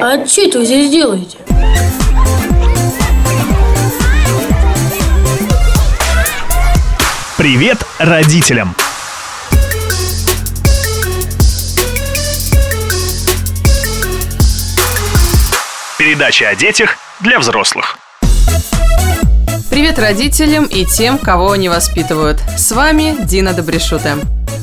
А что это вы здесь делаете? Привет родителям! Передача о детях для взрослых. Привет родителям и тем, кого они воспитывают. С вами Дина Добрешута.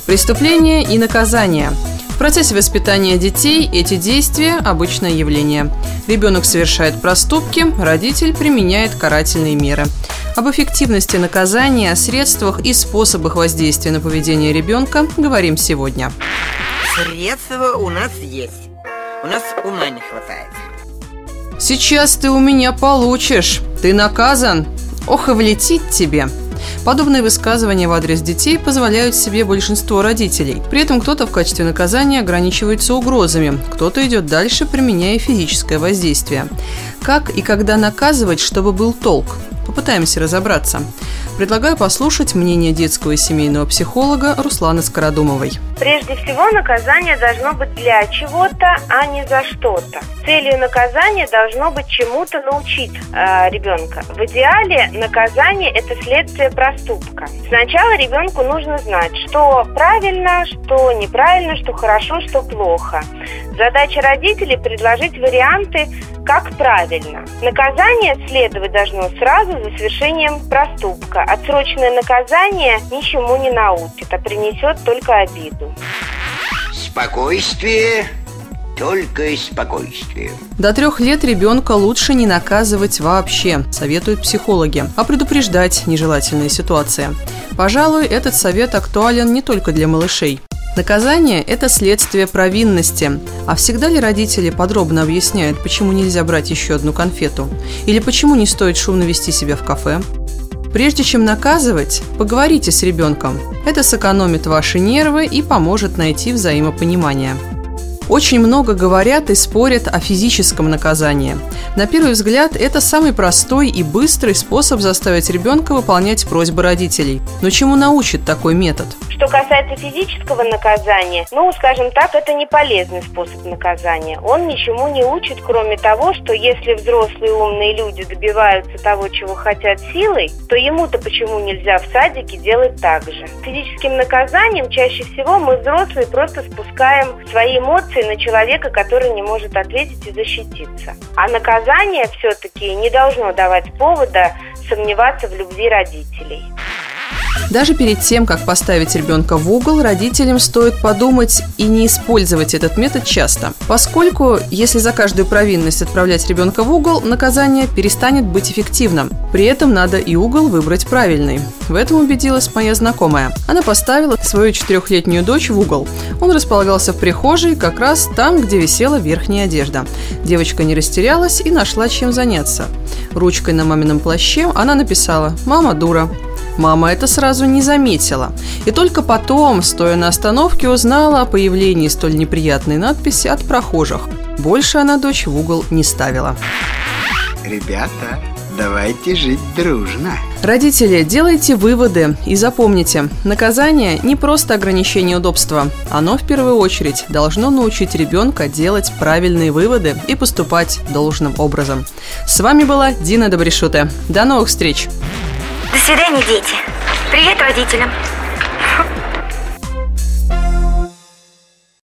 Преступление и наказание. В процессе воспитания детей эти действия – обычное явление. Ребенок совершает проступки, родитель применяет карательные меры. Об эффективности наказания, средствах и способах воздействия на поведение ребенка говорим сегодня. Средства у нас есть. У нас ума не хватает. Сейчас ты у меня получишь. Ты наказан. Ох и влетит тебе. Подобные высказывания в адрес детей позволяют себе большинство родителей. При этом кто-то в качестве наказания ограничивается угрозами, кто-то идет дальше, применяя физическое воздействие. Как и когда наказывать, чтобы был толк? Попытаемся разобраться. Предлагаю послушать мнение детского и семейного психолога Русланы Скородумовой. Прежде всего, наказание должно быть для чего-то, а не за что-то. Целью наказания должно быть чему-то научить э, ребенка. В идеале наказание – это следствие проступка. Сначала ребенку нужно знать, что правильно, что неправильно, что хорошо, что плохо. Задача родителей – предложить варианты, как правильно. Наказание следовать должно сразу за совершением проступка. Отсроченное наказание ничему не научит, а принесет только обиду. Спокойствие, только спокойствие. До трех лет ребенка лучше не наказывать вообще, советуют психологи, а предупреждать нежелательные ситуации. Пожалуй, этот совет актуален не только для малышей. Наказание – это следствие провинности. А всегда ли родители подробно объясняют, почему нельзя брать еще одну конфету? Или почему не стоит шумно вести себя в кафе? Прежде чем наказывать, поговорите с ребенком. Это сэкономит ваши нервы и поможет найти взаимопонимание. Очень много говорят и спорят о физическом наказании. На первый взгляд, это самый простой и быстрый способ заставить ребенка выполнять просьбы родителей. Но чему научит такой метод? Что касается физического наказания, ну, скажем так, это не полезный способ наказания. Он ничему не учит, кроме того, что если взрослые умные люди добиваются того, чего хотят силой, то ему-то почему нельзя в садике делать так же? Физическим наказанием чаще всего мы взрослые просто спускаем свои эмоции на человека, который не может ответить и защититься. А наказание все-таки не должно давать повода сомневаться в любви родителей. Даже перед тем, как поставить ребенка в угол, родителям стоит подумать и не использовать этот метод часто, поскольку если за каждую провинность отправлять ребенка в угол, наказание перестанет быть эффективным. При этом надо и угол выбрать правильный. В этом убедилась моя знакомая. Она поставила свою четырехлетнюю дочь в угол. Он располагался в прихожей, как раз там, где висела верхняя одежда. Девочка не растерялась и нашла чем заняться. Ручкой на мамином плаще она написала «Мама дура». Мама это сразу не заметила. И только потом, стоя на остановке, узнала о появлении столь неприятной надписи от прохожих. Больше она дочь в угол не ставила. Ребята, давайте жить дружно. Родители, делайте выводы и запомните, наказание не просто ограничение удобства. Оно в первую очередь должно научить ребенка делать правильные выводы и поступать должным образом. С вами была Дина Добрешута. До новых встреч! До свидания, дети. Привет родителям.